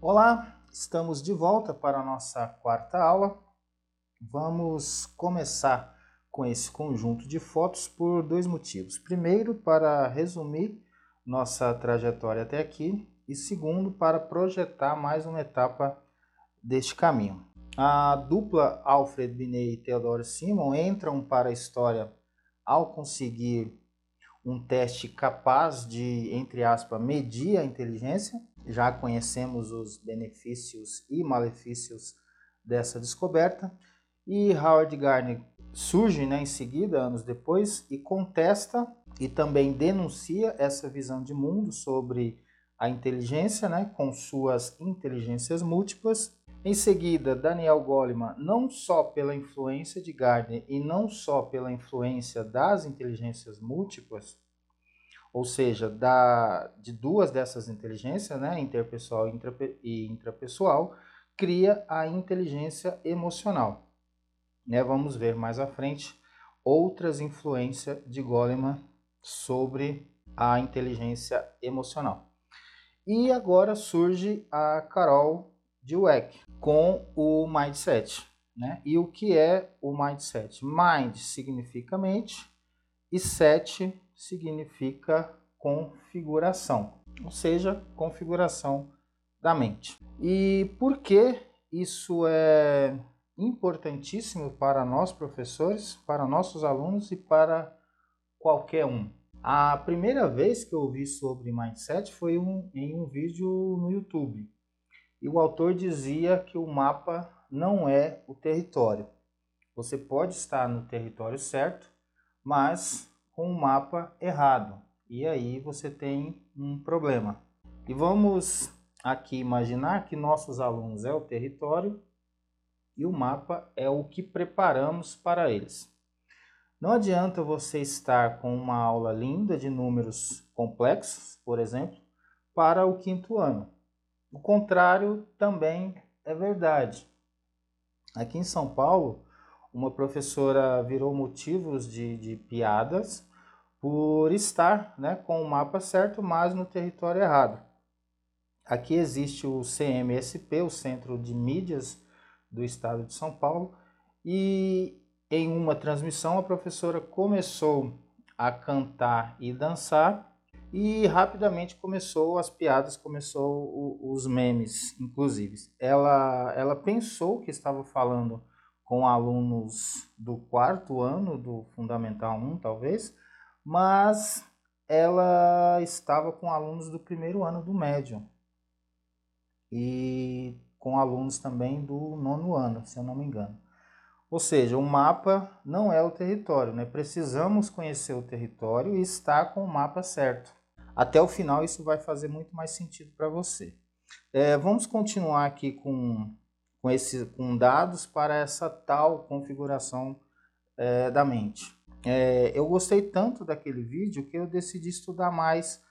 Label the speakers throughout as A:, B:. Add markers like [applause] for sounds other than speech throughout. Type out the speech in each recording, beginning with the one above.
A: Olá, estamos de volta para a nossa quarta aula. Vamos começar com esse conjunto de fotos por dois motivos. Primeiro, para resumir nossa trajetória até aqui, e segundo, para projetar mais uma etapa deste caminho. A dupla Alfred Binet e Theodore Simon entram para a história ao conseguir um teste capaz de, entre aspas, medir a inteligência. Já conhecemos os benefícios e malefícios dessa descoberta. E Howard Gardner surge né, em seguida, anos depois, e contesta e também denuncia essa visão de mundo sobre a inteligência, né, com suas inteligências múltiplas. Em seguida, Daniel Goleman, não só pela influência de Gardner e não só pela influência das inteligências múltiplas, ou seja, da, de duas dessas inteligências, né, interpessoal e intrapessoal, cria a inteligência emocional. Né, vamos ver mais à frente outras influências de Goleman sobre a inteligência emocional. E agora surge a Carol Dweck com o mindset. Né? E o que é o mindset? Mind significa mente e set significa configuração, ou seja, configuração da mente. E por que isso é importantíssimo para nós professores, para nossos alunos e para qualquer um? A primeira vez que eu ouvi sobre mindset foi um, em um vídeo no YouTube. E o autor dizia que o mapa não é o território. Você pode estar no território certo, mas com o mapa errado. E aí você tem um problema. E vamos aqui imaginar que nossos alunos é o território e o mapa é o que preparamos para eles. Não adianta você estar com uma aula linda de números complexos, por exemplo, para o quinto ano. O contrário também é verdade. Aqui em São Paulo, uma professora virou motivos de, de piadas por estar né, com o mapa certo, mas no território errado. Aqui existe o CMSP, o Centro de Mídias do Estado de São Paulo, e em uma transmissão a professora começou a cantar e dançar e rapidamente começou as piadas, começou os memes, inclusive. Ela, ela pensou que estava falando com alunos do quarto ano do Fundamental 1, talvez, mas ela estava com alunos do primeiro ano do médio e com alunos também do nono ano, se eu não me engano. Ou seja, o mapa não é o território, né? Precisamos conhecer o território e estar com o mapa certo. Até o final isso vai fazer muito mais sentido para você. É, vamos continuar aqui com, com, esse, com dados para essa tal configuração é, da mente. É, eu gostei tanto daquele vídeo que eu decidi estudar mais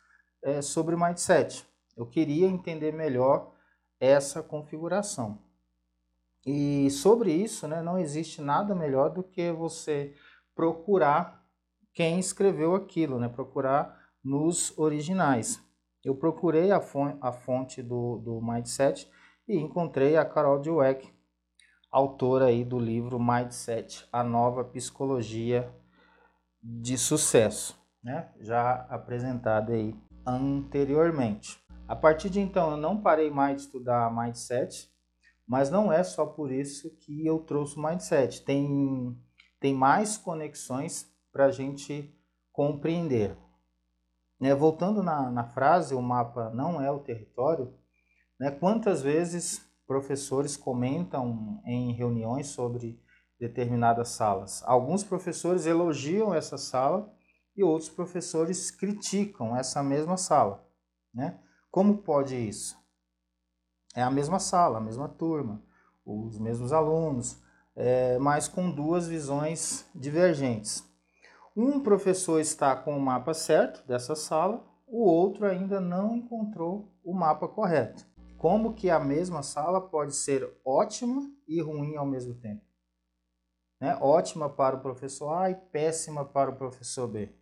A: é, sobre mindset. Eu queria entender melhor essa configuração. E sobre isso, né, não existe nada melhor do que você procurar quem escreveu aquilo, né, procurar nos originais. Eu procurei a fonte, a fonte do, do Mindset e encontrei a Carol Dweck, autora aí do livro Mindset, a nova psicologia de sucesso, né? já apresentada aí anteriormente. A partir de então eu não parei mais de estudar mindset, mas não é só por isso que eu trouxe o mindset. Tem, tem mais conexões para a gente compreender. Né? Voltando na, na frase, o mapa não é o território, né? quantas vezes professores comentam em reuniões sobre determinadas salas. Alguns professores elogiam essa sala e outros professores criticam essa mesma sala. Né? Como pode isso? É a mesma sala, a mesma turma, os mesmos alunos, é, mas com duas visões divergentes. Um professor está com o mapa certo dessa sala, o outro ainda não encontrou o mapa correto. Como que a mesma sala pode ser ótima e ruim ao mesmo tempo? Né? Ótima para o professor A e péssima para o professor B.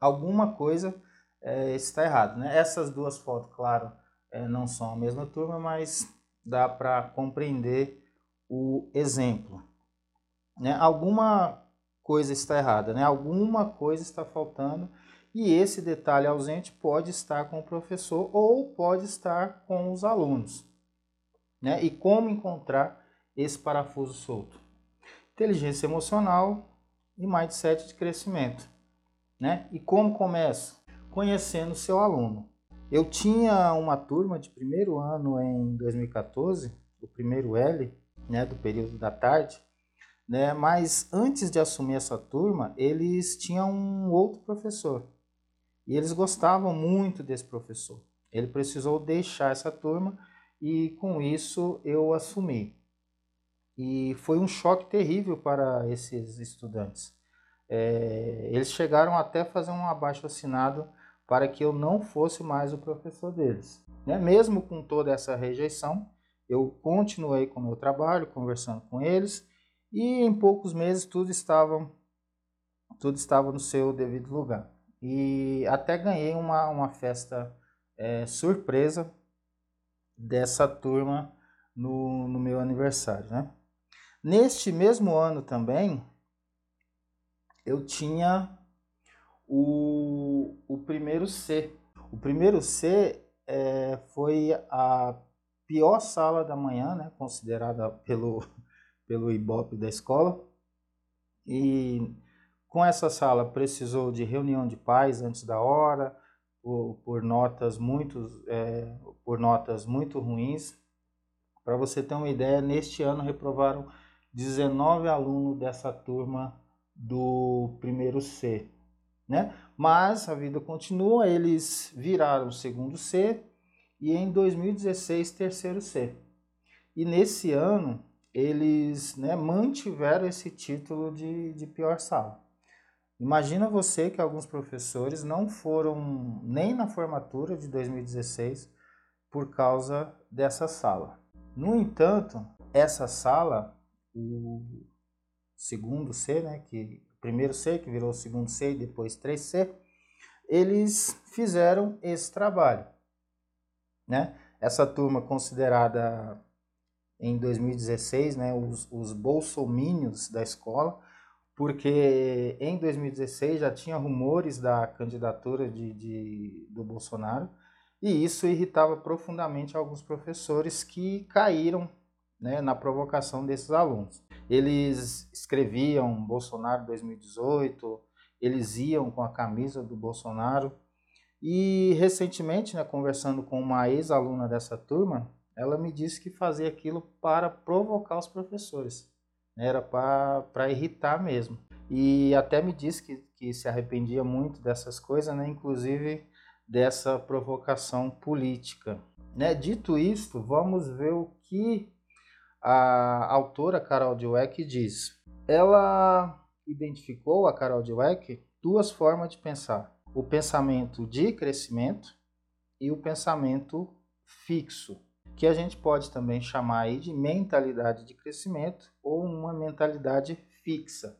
A: Alguma coisa é, está errada. Né? Essas duas fotos, claro, é, não são a mesma turma, mas dá para compreender o exemplo. Né? Alguma coisa está errada, né? alguma coisa está faltando e esse detalhe ausente pode estar com o professor ou pode estar com os alunos. Né? E como encontrar esse parafuso solto? Inteligência emocional e mindset de crescimento. Né? E como começa? Conhecendo o seu aluno. Eu tinha uma turma de primeiro ano em 2014, o primeiro L, né, do período da tarde, né, mas antes de assumir essa turma, eles tinham um outro professor. E eles gostavam muito desse professor. Ele precisou deixar essa turma e com isso eu assumi. E foi um choque terrível para esses estudantes. É, eles chegaram até fazer um abaixo assinado para que eu não fosse mais o professor deles. Né? Mesmo com toda essa rejeição, eu continuei com o meu trabalho, conversando com eles, e em poucos meses tudo estava, tudo estava no seu devido lugar. E até ganhei uma, uma festa é, surpresa dessa turma no, no meu aniversário. Né? Neste mesmo ano também, eu tinha o, o primeiro C. O primeiro C é, foi a pior sala da manhã, né, considerada pelo, [laughs] pelo Ibope da escola. E com essa sala precisou de reunião de pais antes da hora, por, por notas muito, é, por notas muito ruins. Para você ter uma ideia, neste ano reprovaram 19 alunos dessa turma do primeiro C né? Mas a vida continua, eles viraram segundo C e em 2016 terceiro C. E nesse ano eles né, mantiveram esse título de, de pior sala. Imagina você que alguns professores não foram nem na formatura de 2016 por causa dessa sala. No entanto, essa sala, o segundo C, né, que primeiro C, que virou o segundo C e depois 3C, eles fizeram esse trabalho. Né? Essa turma considerada em 2016 né, os, os bolsomínios da escola, porque em 2016 já tinha rumores da candidatura de, de, do Bolsonaro, e isso irritava profundamente alguns professores que caíram né, na provocação desses alunos. Eles escreviam Bolsonaro 2018, eles iam com a camisa do Bolsonaro. E recentemente, né, conversando com uma ex-aluna dessa turma, ela me disse que fazia aquilo para provocar os professores, né, era para irritar mesmo. E até me disse que, que se arrependia muito dessas coisas, né, inclusive dessa provocação política. Né? Dito isto, vamos ver o que a autora Carol Dweck diz: ela identificou a Carol Dweck duas formas de pensar: o pensamento de crescimento e o pensamento fixo, que a gente pode também chamar de mentalidade de crescimento ou uma mentalidade fixa.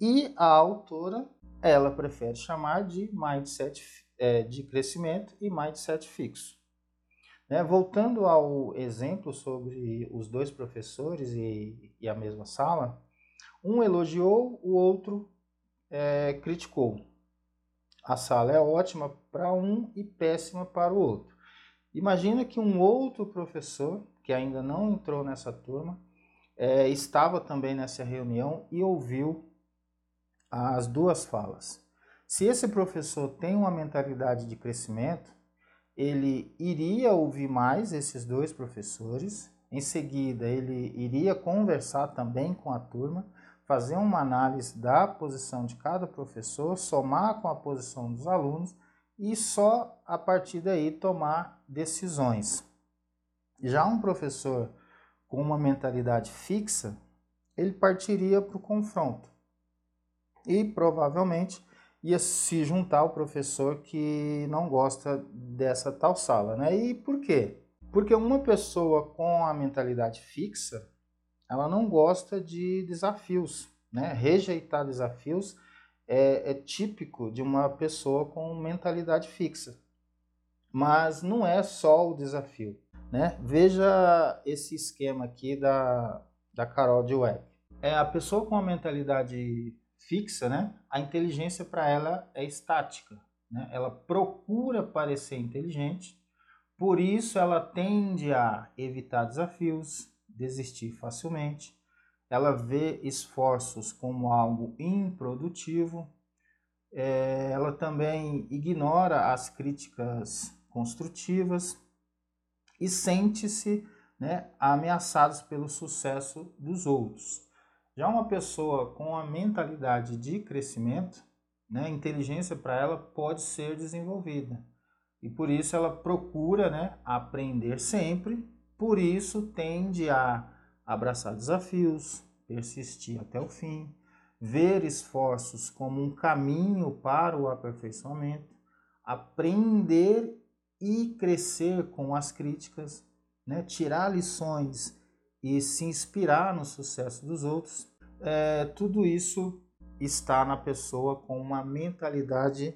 A: E a autora, ela prefere chamar de mindset é, de crescimento e mindset fixo. Né? Voltando ao exemplo sobre os dois professores e, e a mesma sala, um elogiou, o outro é, criticou. A sala é ótima para um e péssima para o outro. Imagina que um outro professor, que ainda não entrou nessa turma, é, estava também nessa reunião e ouviu as duas falas. Se esse professor tem uma mentalidade de crescimento, ele iria ouvir mais esses dois professores, em seguida ele iria conversar também com a turma, fazer uma análise da posição de cada professor, somar com a posição dos alunos e só a partir daí tomar decisões. Já um professor com uma mentalidade fixa, ele partiria para o confronto e provavelmente ia se juntar ao professor que não gosta dessa tal sala, né? E por quê? Porque uma pessoa com a mentalidade fixa, ela não gosta de desafios, né? Rejeitar desafios é, é típico de uma pessoa com mentalidade fixa. Mas não é só o desafio. Né? Veja esse esquema aqui da, da Carol Dweck. É a pessoa com a mentalidade fixa, né? a inteligência para ela é estática. Né? Ela procura parecer inteligente, por isso ela tende a evitar desafios, desistir facilmente, ela vê esforços como algo improdutivo, é, ela também ignora as críticas construtivas e sente-se né, ameaçados pelo sucesso dos outros. Já uma pessoa com a mentalidade de crescimento, né, inteligência para ela pode ser desenvolvida. E por isso ela procura né, aprender sempre, por isso tende a abraçar desafios, persistir até o fim, ver esforços como um caminho para o aperfeiçoamento, aprender e crescer com as críticas, né? tirar lições e se inspirar no sucesso dos outros, é, tudo isso está na pessoa com uma mentalidade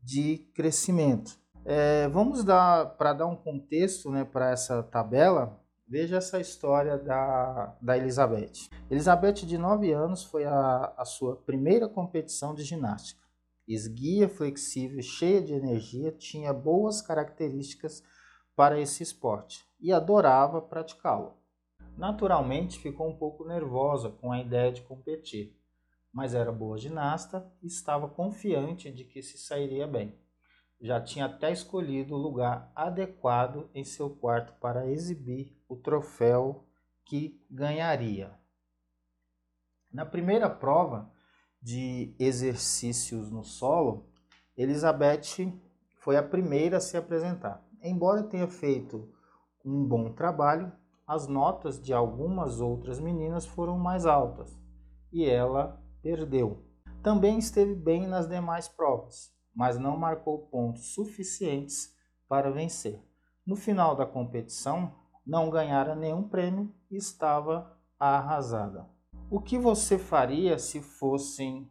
A: de crescimento. É, vamos dar para dar um contexto né, para essa tabela. Veja essa história da, da Elizabeth. Elizabeth, de 9 anos, foi a, a sua primeira competição de ginástica. Esguia, flexível, cheia de energia, tinha boas características para esse esporte e adorava praticá-lo. Naturalmente ficou um pouco nervosa com a ideia de competir, mas era boa ginasta e estava confiante de que se sairia bem. Já tinha até escolhido o lugar adequado em seu quarto para exibir o troféu que ganharia. Na primeira prova, de exercícios no solo, Elizabeth foi a primeira a se apresentar. Embora tenha feito um bom trabalho, as notas de algumas outras meninas foram mais altas e ela perdeu. Também esteve bem nas demais provas, mas não marcou pontos suficientes para vencer. No final da competição, não ganhara nenhum prêmio e estava arrasada. O que você faria se fossem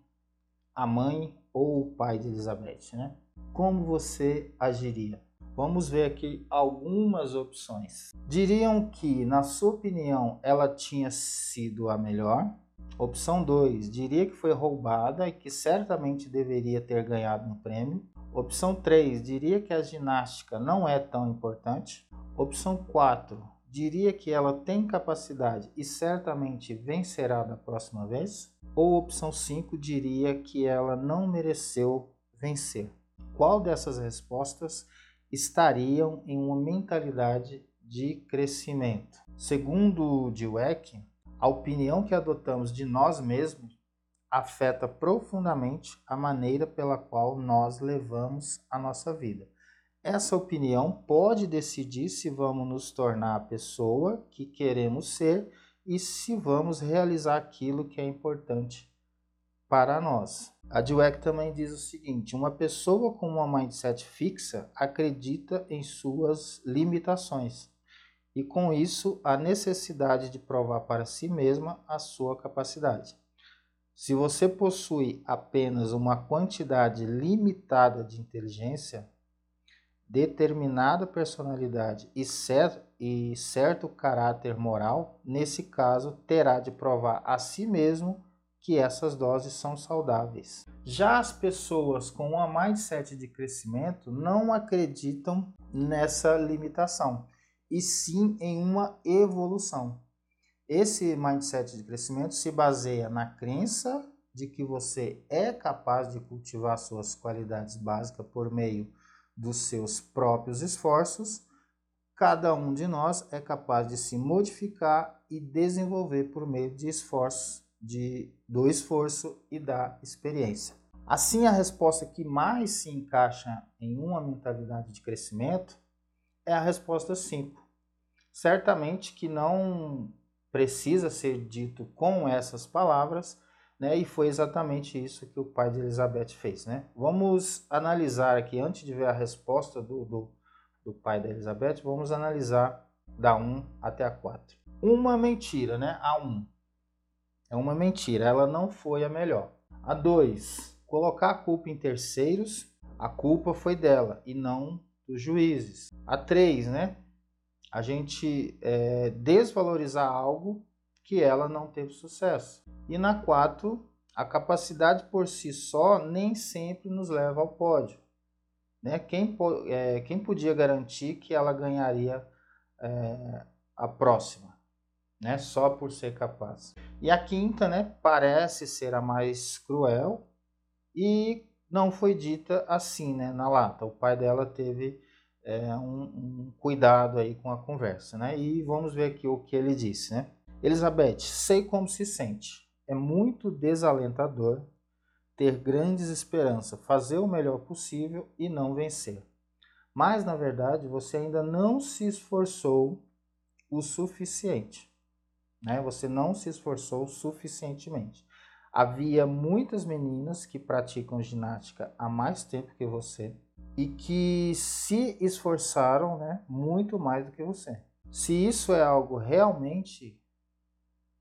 A: a mãe ou o pai de Elizabeth, né? Como você agiria? Vamos ver aqui algumas opções. Diriam que, na sua opinião, ela tinha sido a melhor. Opção 2, diria que foi roubada e que certamente deveria ter ganhado um prêmio. Opção 3, diria que a ginástica não é tão importante. Opção 4, diria que ela tem capacidade e certamente vencerá da próxima vez? Ou opção 5 diria que ela não mereceu vencer? Qual dessas respostas estariam em uma mentalidade de crescimento? Segundo Dweck, a opinião que adotamos de nós mesmos afeta profundamente a maneira pela qual nós levamos a nossa vida. Essa opinião pode decidir se vamos nos tornar a pessoa que queremos ser e se vamos realizar aquilo que é importante para nós. A Dweck também diz o seguinte: uma pessoa com uma mindset fixa acredita em suas limitações e, com isso, a necessidade de provar para si mesma a sua capacidade. Se você possui apenas uma quantidade limitada de inteligência, determinada personalidade e certo, e certo caráter moral, nesse caso, terá de provar a si mesmo que essas doses são saudáveis. Já as pessoas com uma mindset de crescimento não acreditam nessa limitação, e sim em uma evolução. Esse mindset de crescimento se baseia na crença de que você é capaz de cultivar suas qualidades básicas por meio dos seus próprios esforços, cada um de nós é capaz de se modificar e desenvolver por meio de esforços, de, do esforço e da experiência. Assim, a resposta que mais se encaixa em uma mentalidade de crescimento é a resposta 5. Certamente que não precisa ser dito com essas palavras, né? E foi exatamente isso que o pai de Elizabeth fez, né? Vamos analisar aqui, antes de ver a resposta do, do, do pai da Elizabeth, vamos analisar da 1 até a 4. Uma mentira, né? A 1 é uma mentira, ela não foi a melhor. A 2, colocar a culpa em terceiros, a culpa foi dela e não do dos juízes. A três, né? A gente é, desvalorizar algo que ela não teve sucesso. E na quatro, a capacidade por si só nem sempre nos leva ao pódio. Né? Quem, é, quem podia garantir que ela ganharia é, a próxima, né? só por ser capaz? E a quinta né, parece ser a mais cruel e não foi dita assim né, na lata. O pai dela teve é, um, um, cuidado aí com a conversa. Né? E vamos ver aqui o que ele disse. Né? Elizabeth, sei como se sente. É muito desalentador ter grandes esperanças, fazer o melhor possível e não vencer. Mas, na verdade, você ainda não se esforçou o suficiente. Né? Você não se esforçou suficientemente. Havia muitas meninas que praticam ginástica há mais tempo que você e que se esforçaram né, muito mais do que você. Se isso é algo realmente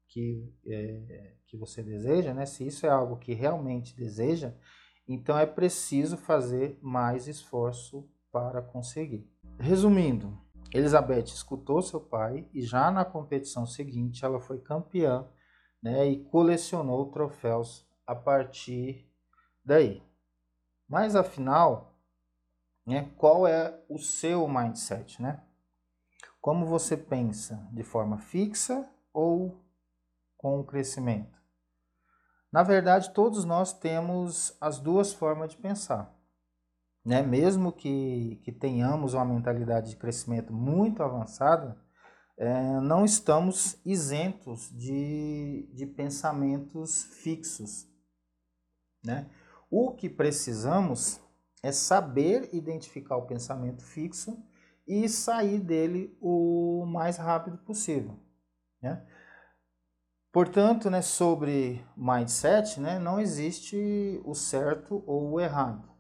A: que, é, que você deseja, né? se isso é algo que realmente deseja, então é preciso fazer mais esforço para conseguir. Resumindo, Elizabeth escutou seu pai e já na competição seguinte ela foi campeã né, e colecionou troféus a partir daí. Mas afinal, né, qual é o seu mindset? Né? Como você pensa de forma fixa ou com o crescimento? Na verdade, todos nós temos as duas formas de pensar. Né? Mesmo que, que tenhamos uma mentalidade de crescimento muito avançada, é, não estamos isentos de, de pensamentos fixos. Né? O que precisamos é saber identificar o pensamento fixo e sair dele o mais rápido possível. Né? Portanto, né, sobre mindset, né, não existe o certo ou o errado.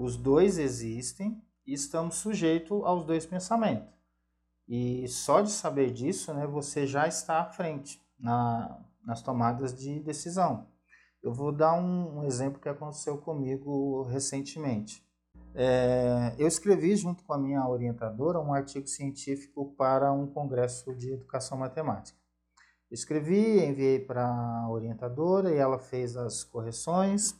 A: Os dois existem e estamos sujeitos aos dois pensamentos. E só de saber disso, né, você já está à frente na, nas tomadas de decisão. Eu vou dar um, um exemplo que aconteceu comigo recentemente. É, eu escrevi junto com a minha orientadora um artigo científico para um congresso de educação matemática. Escrevi, enviei para a orientadora e ela fez as correções,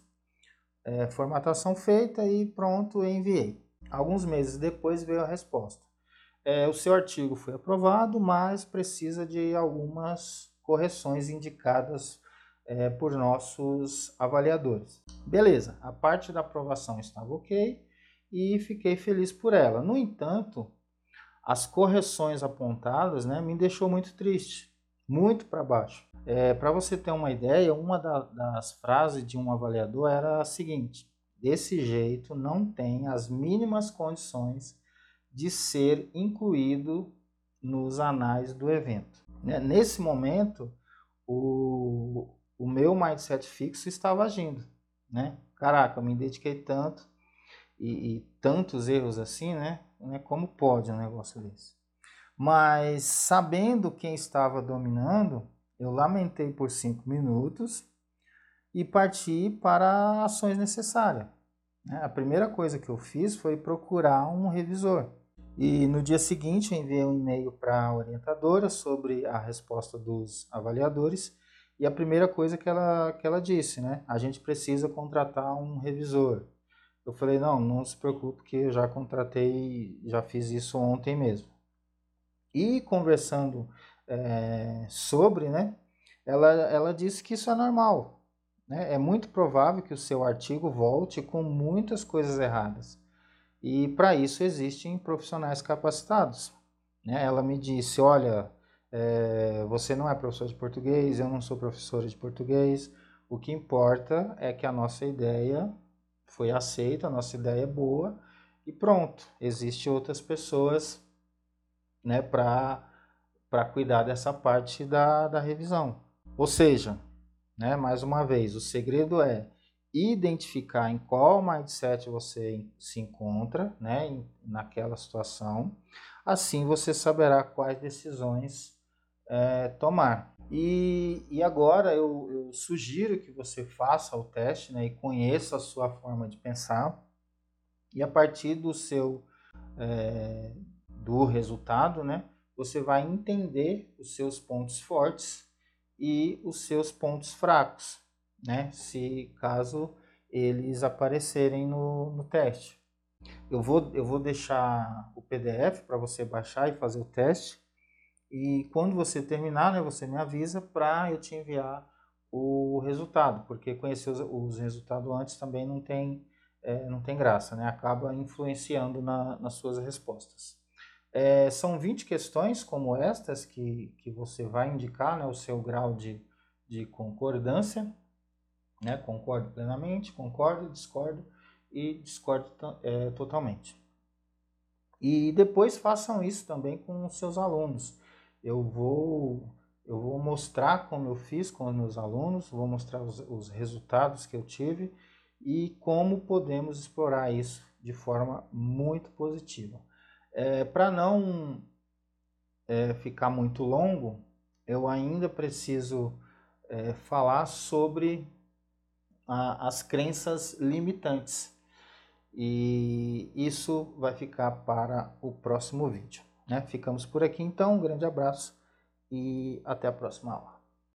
A: é, formatação feita e pronto, enviei. Alguns meses depois veio a resposta. É, o seu artigo foi aprovado, mas precisa de algumas correções indicadas é, por nossos avaliadores. Beleza, a parte da aprovação estava ok e fiquei feliz por ela. No entanto, as correções apontadas né, me deixou muito triste muito para baixo. É, para você ter uma ideia, uma da, das frases de um avaliador era a seguinte: desse jeito não tem as mínimas condições de ser incluído nos anais do evento. Né, nesse momento, o, o meu mindset fixo estava agindo. Né? Caraca, eu me dediquei tanto e, e tantos erros assim, né? Como pode um negócio desse? Mas sabendo quem estava dominando, eu lamentei por cinco minutos e parti para ações necessárias. Né? A primeira coisa que eu fiz foi procurar um revisor. E no dia seguinte eu enviei um e-mail para a orientadora sobre a resposta dos avaliadores. E a primeira coisa que ela, que ela disse, né? A gente precisa contratar um revisor. Eu falei, não, não se preocupe que eu já contratei, já fiz isso ontem mesmo. E conversando é, sobre, né, ela, ela disse que isso é normal. Né? É muito provável que o seu artigo volte com muitas coisas erradas. E para isso existem profissionais capacitados. Né? Ela me disse: olha, é, você não é professor de português, eu não sou professora de português. O que importa é que a nossa ideia foi aceita, a nossa ideia é boa e pronto. Existem outras pessoas né, para cuidar dessa parte da, da revisão. Ou seja, né, mais uma vez, o segredo é identificar em qual mindset você se encontra né, naquela situação. Assim você saberá quais decisões é, tomar. E, e agora eu, eu, sugiro que você faça o teste né, e conheça a sua forma de pensar. E a partir do seu é, do resultado, né, você vai entender os seus pontos fortes e os seus pontos fracos, né, se caso eles aparecerem no, no teste. Eu vou, eu vou deixar o PDF para você baixar e fazer o teste. E quando você terminar, né, você me avisa para eu te enviar o resultado, porque conhecer os, os resultados antes também não tem, é, não tem graça, né? acaba influenciando na, nas suas respostas. É, são 20 questões como estas que, que você vai indicar né, o seu grau de, de concordância. Né? Concordo plenamente, concordo, discordo e discordo é, totalmente. E depois façam isso também com os seus alunos. Eu vou eu vou mostrar como eu fiz com os meus alunos, vou mostrar os, os resultados que eu tive e como podemos explorar isso de forma muito positiva. É, Para não é, ficar muito longo, eu ainda preciso é, falar sobre a, as crenças limitantes. E isso vai ficar para o próximo vídeo. Né? Ficamos por aqui então, um grande abraço e até a próxima aula.